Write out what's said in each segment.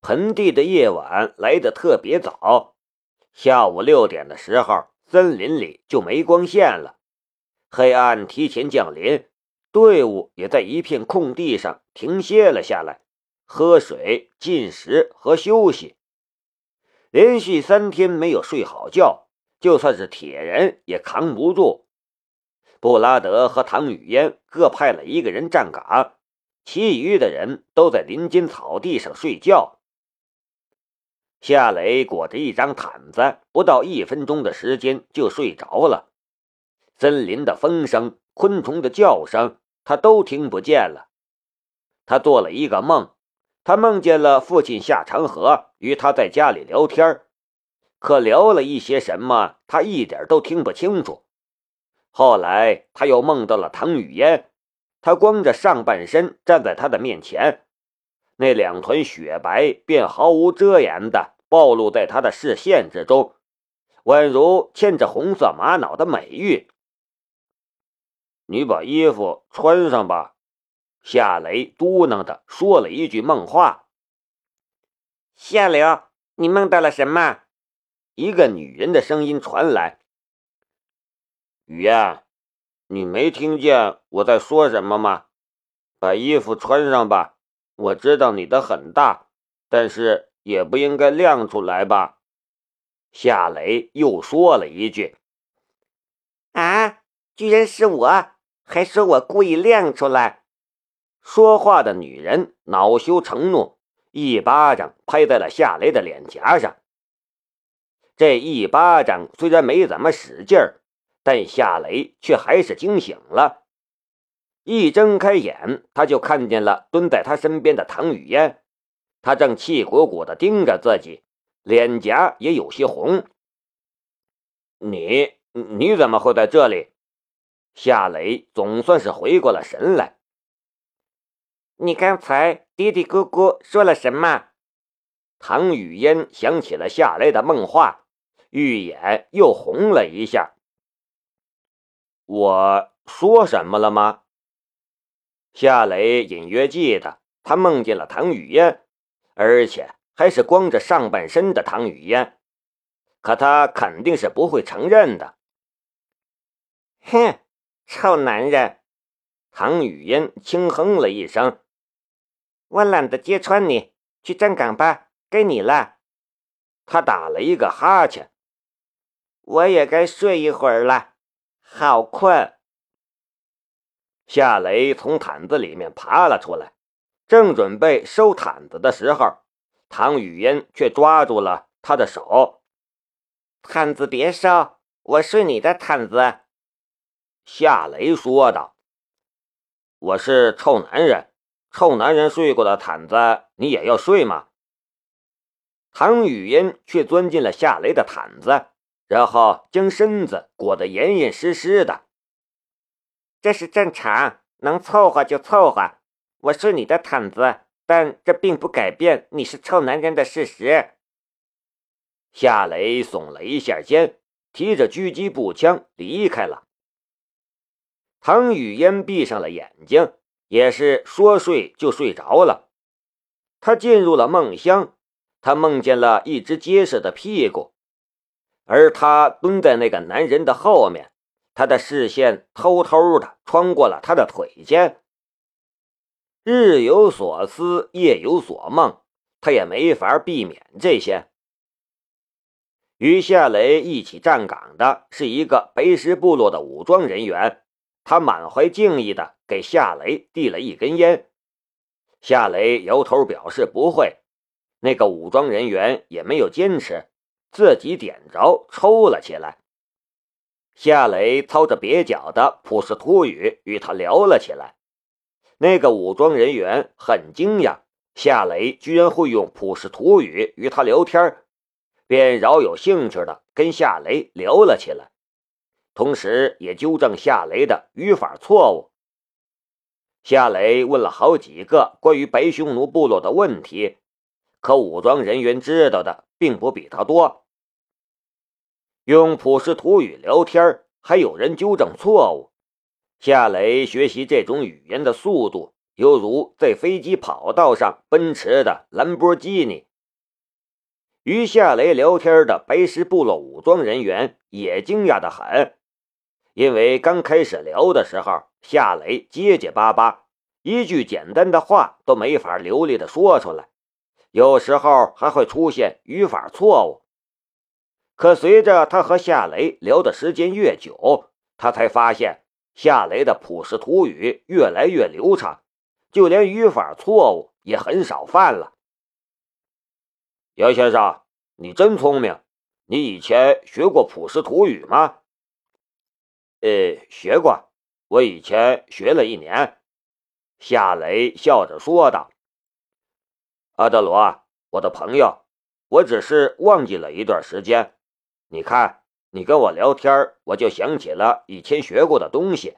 盆地的夜晚来得特别早，下午六点的时候，森林里就没光线了，黑暗提前降临，队伍也在一片空地上停歇了下来，喝水、进食和休息。连续三天没有睡好觉，就算是铁人也扛不住。布拉德和唐雨嫣各派了一个人站岗，其余的人都在林间草地上睡觉。夏雷裹着一张毯子，不到一分钟的时间就睡着了。森林的风声、昆虫的叫声，他都听不见了。他做了一个梦。他梦见了父亲夏长河与他在家里聊天，可聊了一些什么，他一点都听不清楚。后来他又梦到了唐雨嫣，他光着上半身站在他的面前，那两团雪白便毫无遮掩的暴露在他的视线之中，宛如牵着红色玛瑙的美玉。你把衣服穿上吧。夏雷嘟囔的说了一句梦话：“夏流，你梦到了什么？”一个女人的声音传来：“雨嫣，你没听见我在说什么吗？把衣服穿上吧。我知道你的很大，但是也不应该亮出来吧？”夏雷又说了一句：“啊，居然是我，还说我故意亮出来。”说话的女人恼羞成怒，一巴掌拍在了夏雷的脸颊上。这一巴掌虽然没怎么使劲儿，但夏雷却还是惊醒了。一睁开眼，他就看见了蹲在他身边的唐雨嫣，她正气鼓鼓地盯着自己，脸颊也有些红。你你怎么会在这里？夏雷总算是回过了神来。你刚才嘀嘀咕咕说了什么？唐雨嫣想起了夏雷的梦话，玉眼又红了一下。我说什么了吗？夏雷隐约记得，他梦见了唐雨嫣，而且还是光着上半身的唐雨嫣，可他肯定是不会承认的。哼，臭男人！唐雨嫣轻哼了一声。我懒得揭穿你，去站岗吧，该你了。他打了一个哈欠，我也该睡一会儿了，好困。夏雷从毯子里面爬了出来，正准备收毯子的时候，唐雨嫣却抓住了他的手。毯子别收，我睡你的毯子。夏雷说道：“我是臭男人。”臭男人睡过的毯子，你也要睡吗？唐雨嫣却钻进了夏雷的毯子，然后将身子裹得严严实实的。这是正常，能凑合就凑合。我睡你的毯子，但这并不改变你是臭男人的事实。夏雷耸了一下肩，提着狙击步枪离开了。唐雨嫣闭上了眼睛。也是说睡就睡着了，他进入了梦乡，他梦见了一只结实的屁股，而他蹲在那个男人的后面，他的视线偷偷的穿过了他的腿间。日有所思，夜有所梦，他也没法避免这些。与夏雷一起站岗的是一个白石部落的武装人员。他满怀敬意的给夏雷递了一根烟，夏雷摇头表示不会。那个武装人员也没有坚持，自己点着抽了起来。夏雷操着蹩脚的普什图语与他聊了起来。那个武装人员很惊讶，夏雷居然会用普什图语与他聊天，便饶有兴趣的跟夏雷聊了起来。同时，也纠正夏雷的语法错误。夏雷问了好几个关于白匈奴部落的问题，可武装人员知道的并不比他多。用普什图语聊天，还有人纠正错误。夏雷学习这种语言的速度，犹如在飞机跑道上奔驰的兰博基尼。与夏雷聊天的白石部落武装人员也惊讶的很，因为刚开始聊的时候，夏雷结结巴巴，一句简单的话都没法流利的说出来，有时候还会出现语法错误。可随着他和夏雷聊的时间越久，他才发现夏雷的普什图语越来越流畅，就连语法错误也很少犯了。杨先生，你真聪明！你以前学过普什图语吗？呃，学过，我以前学了一年。夏雷笑着说道：“阿德罗，我的朋友，我只是忘记了一段时间。你看，你跟我聊天，我就想起了以前学过的东西。”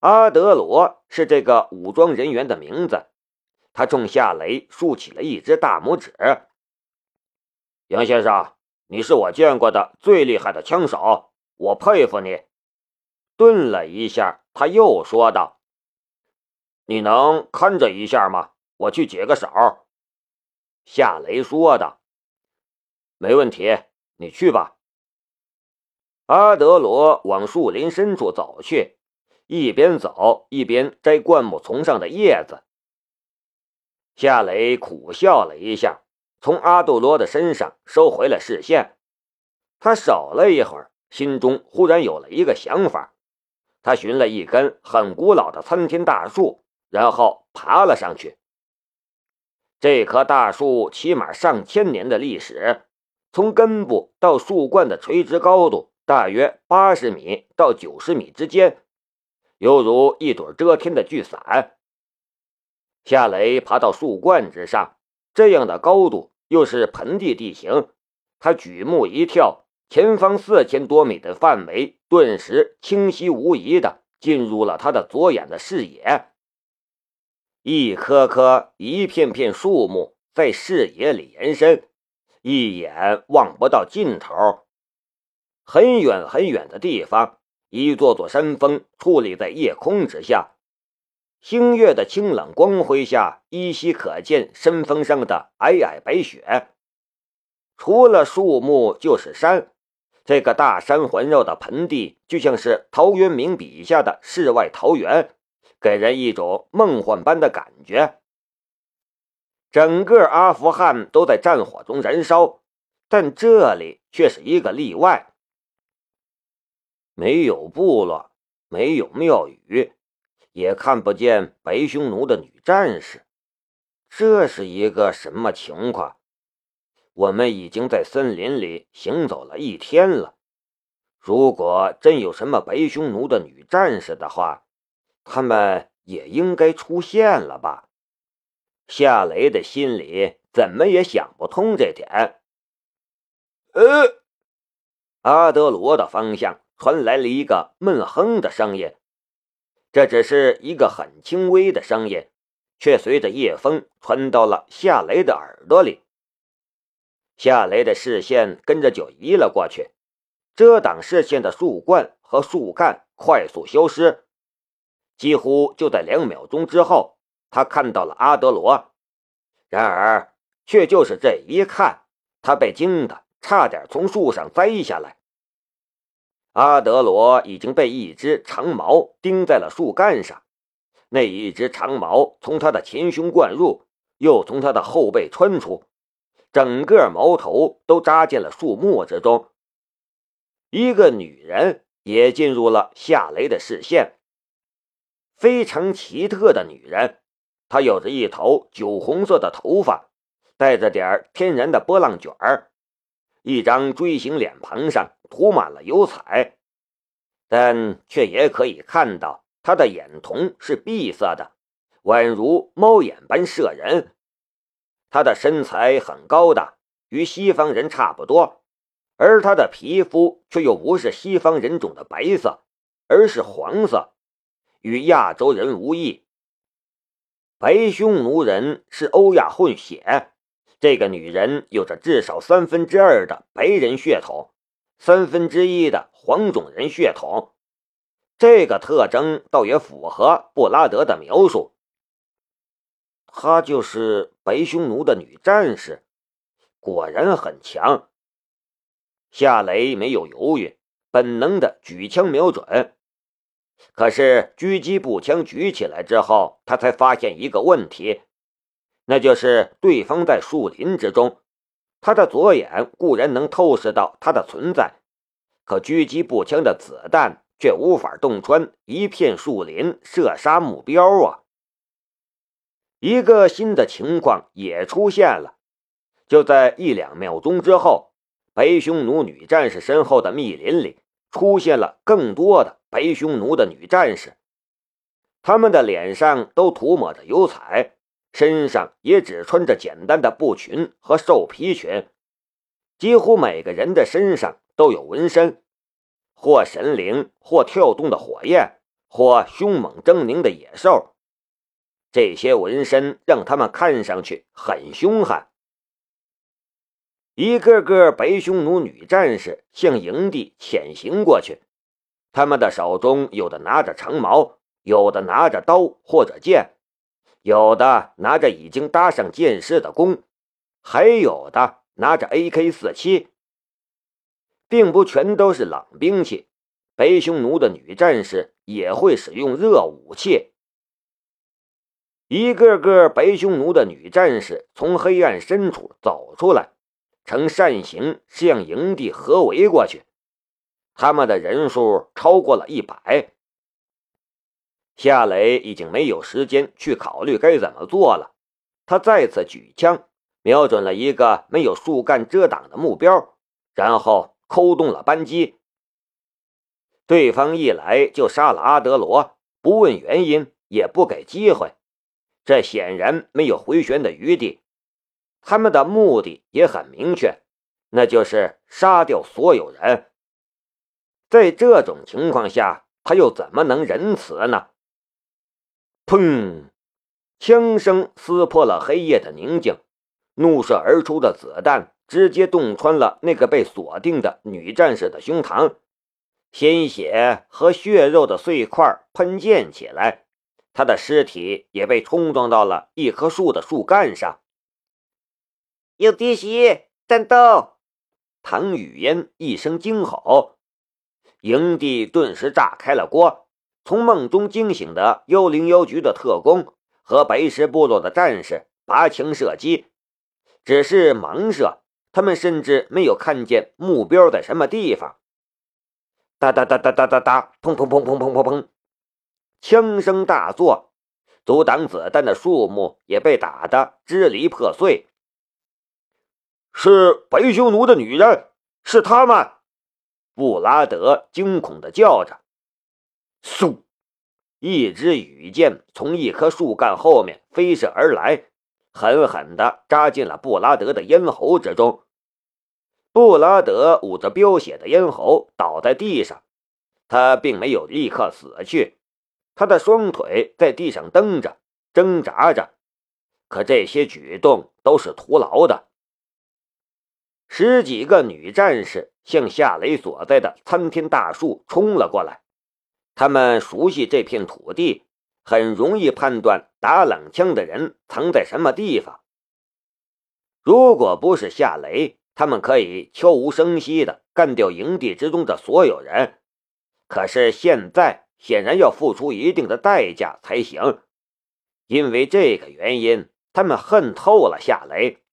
阿德罗是这个武装人员的名字。他冲夏雷竖起了一只大拇指。杨先生，你是我见过的最厉害的枪手，我佩服你。顿了一下，他又说道：“你能看着一下吗？我去解个手。”夏雷说道：“没问题，你去吧。”阿德罗往树林深处走去，一边走一边摘灌木丛上的叶子。夏雷苦笑了一下，从阿杜罗的身上收回了视线。他守了一会儿，心中忽然有了一个想法。他寻了一根很古老的参天大树，然后爬了上去。这棵大树起码上千年的历史，从根部到树冠的垂直高度大约八十米到九十米之间，犹如一朵遮天的巨伞。夏雷爬到树冠之上，这样的高度又是盆地地形，他举目一眺，前方四千多米的范围顿时清晰无疑的进入了他的左眼的视野。一棵棵、一片片树木在视野里延伸，一眼望不到尽头。很远很远的地方，一座座山峰矗立在夜空之下。星月的清冷光辉下，依稀可见山峰上的皑皑白雪。除了树木就是山，这个大山环绕的盆地就像是陶渊明笔下的世外桃源，给人一种梦幻般的感觉。整个阿富汗都在战火中燃烧，但这里却是一个例外，没有部落，没有庙宇。也看不见白匈奴的女战士，这是一个什么情况？我们已经在森林里行走了一天了。如果真有什么白匈奴的女战士的话，他们也应该出现了吧？夏雷的心里怎么也想不通这点。呃，阿德罗的方向传来了一个闷哼的声音。这只是一个很轻微的声音，却随着夜风传到了夏雷的耳朵里。夏雷的视线跟着就移了过去，遮挡视线的树冠和树干快速消失。几乎就在两秒钟之后，他看到了阿德罗。然而，却就是这一看，他被惊得差点从树上栽下来。阿德罗已经被一只长矛钉在了树干上，那一只长矛从他的前胸贯入，又从他的后背穿出，整个矛头都扎进了树木之中。一个女人也进入了夏雷的视线，非常奇特的女人，他有着一头酒红色的头发，带着点天然的波浪卷儿。一张锥形脸庞上涂满了油彩，但却也可以看到他的眼瞳是闭塞的，宛如猫眼般摄人。他的身材很高大，与西方人差不多，而他的皮肤却又不是西方人种的白色，而是黄色，与亚洲人无异。白匈奴人是欧亚混血。这个女人有着至少三分之二的白人血统，三分之一的黄种人血统，这个特征倒也符合布拉德的描述。她就是白匈奴的女战士，果然很强。夏雷没有犹豫，本能的举枪瞄准。可是狙击步枪举起来之后，他才发现一个问题，那就是对方在树林之中。他的左眼固然能透视到他的存在，可狙击步枪的子弹却无法洞穿一片树林，射杀目标啊！一个新的情况也出现了，就在一两秒钟之后，白匈奴女战士身后的密林里出现了更多的白匈奴的女战士，她们的脸上都涂抹着油彩。身上也只穿着简单的布裙和兽皮裙，几乎每个人的身上都有纹身，或神灵，或跳动的火焰，或凶猛狰狞的野兽。这些纹身让他们看上去很凶悍。一个个白匈奴女战士向营地潜行过去，他们的手中有的拿着长矛，有的拿着刀或者剑。有的拿着已经搭上箭矢的弓，还有的拿着 AK-47，并不全都是冷兵器。白匈奴的女战士也会使用热武器。一个个白匈奴的女战士从黑暗深处走出来，呈扇形向营地合围过去。他们的人数超过了一百。夏雷已经没有时间去考虑该怎么做了，他再次举枪，瞄准了一个没有树干遮挡的目标，然后扣动了扳机。对方一来就杀了阿德罗，不问原因，也不给机会，这显然没有回旋的余地。他们的目的也很明确，那就是杀掉所有人。在这种情况下，他又怎么能仁慈呢？砰！枪声撕破了黑夜的宁静，怒射而出的子弹直接洞穿了那个被锁定的女战士的胸膛，鲜血和血肉的碎块喷溅起来，她的尸体也被冲撞到了一棵树的树干上。有敌袭，战斗！唐雨嫣一声惊吼，营地顿时炸开了锅。从梦中惊醒的幽灵邮局的特工和白石部落的战士拔枪射击，只是盲射，他们甚至没有看见目标在什么地方。哒哒哒哒哒哒哒，砰砰砰砰砰砰砰，枪声大作，阻挡子弹的树木也被打得支离破碎。是白匈奴的女人，是他们！布拉德惊恐地叫着。嗖！一支羽箭从一棵树干后面飞射而来，狠狠地扎进了布拉德的咽喉之中。布拉德捂着飙血的咽喉倒在地上，他并没有立刻死去，他的双腿在地上蹬着、挣扎着，可这些举动都是徒劳的。十几个女战士向夏雷所在的参天大树冲了过来。他们熟悉这片土地，很容易判断打冷枪的人藏在什么地方。如果不是夏雷，他们可以悄无声息地干掉营地之中的所有人。可是现在显然要付出一定的代价才行，因为这个原因，他们恨透了夏雷。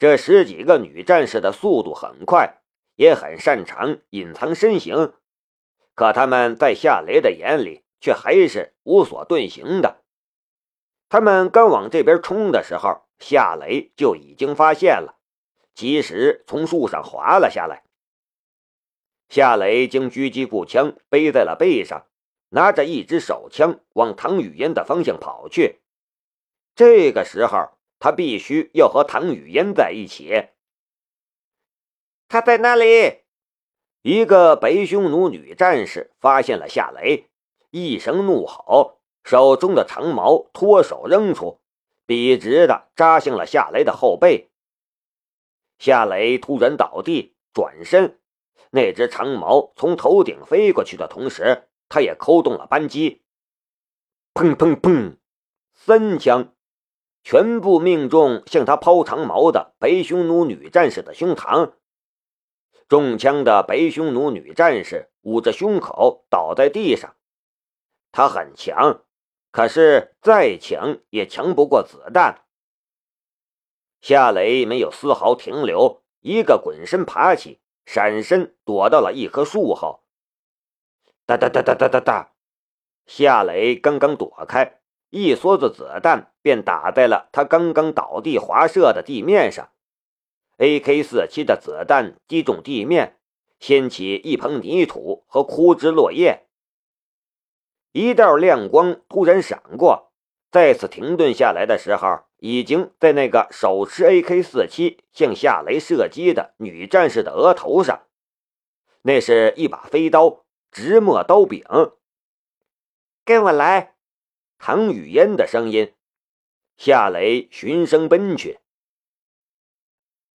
这十几个女战士的速度很快，也很擅长隐藏身形。可他们在夏雷的眼里却还是无所遁形的。他们刚往这边冲的时候，夏雷就已经发现了，及时从树上滑了下来。夏雷将狙击步枪背在了背上，拿着一支手枪往唐雨嫣的方向跑去。这个时候，他必须要和唐雨嫣在一起。他在那里。一个白匈奴女战士发现了夏雷，一声怒吼，手中的长矛脱手扔出，笔直的扎向了夏雷的后背。夏雷突然倒地，转身，那只长矛从头顶飞过去的同时，他也扣动了扳机。砰砰砰，三枪，全部命中向他抛长矛的白匈奴女战士的胸膛。中枪的白匈奴女战士捂着胸口倒在地上。他很强，可是再强也强不过子弹。夏雷没有丝毫停留，一个滚身爬起，闪身躲到了一棵树后。哒哒哒哒哒哒哒，夏雷刚刚躲开，一梭子子弹便打在了他刚刚倒地滑射的地面上。AK-47 的子弹击中地面，掀起一捧泥土和枯枝落叶。一道亮光突然闪过，再次停顿下来的时候，已经在那个手持 AK-47 向夏雷射击的女战士的额头上。那是一把飞刀，直墨刀柄。跟我来，唐雨嫣的声音。夏雷循声奔去。